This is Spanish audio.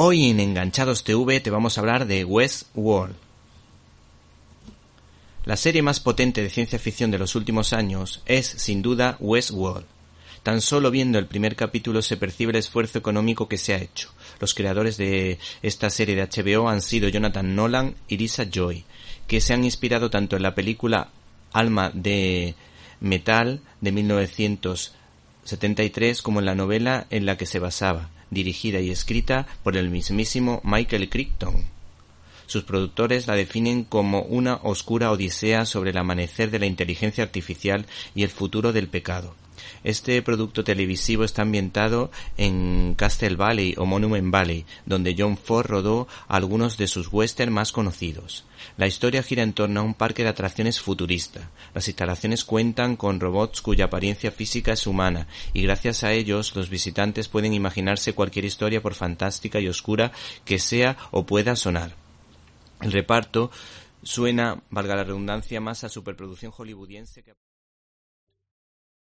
Hoy en Enganchados TV te vamos a hablar de Westworld. La serie más potente de ciencia ficción de los últimos años es, sin duda, Westworld. Tan solo viendo el primer capítulo se percibe el esfuerzo económico que se ha hecho. Los creadores de esta serie de HBO han sido Jonathan Nolan y Lisa Joy, que se han inspirado tanto en la película Alma de Metal de 1973 como en la novela en la que se basaba dirigida y escrita por el mismísimo Michael Crichton. Sus productores la definen como una oscura odisea sobre el amanecer de la inteligencia artificial y el futuro del pecado. Este producto televisivo está ambientado en Castle Valley o Monument Valley, donde John Ford rodó algunos de sus westerns más conocidos. La historia gira en torno a un parque de atracciones futurista. Las instalaciones cuentan con robots cuya apariencia física es humana y gracias a ellos los visitantes pueden imaginarse cualquier historia por fantástica y oscura que sea o pueda sonar. El reparto suena, valga la redundancia, más a superproducción hollywoodiense que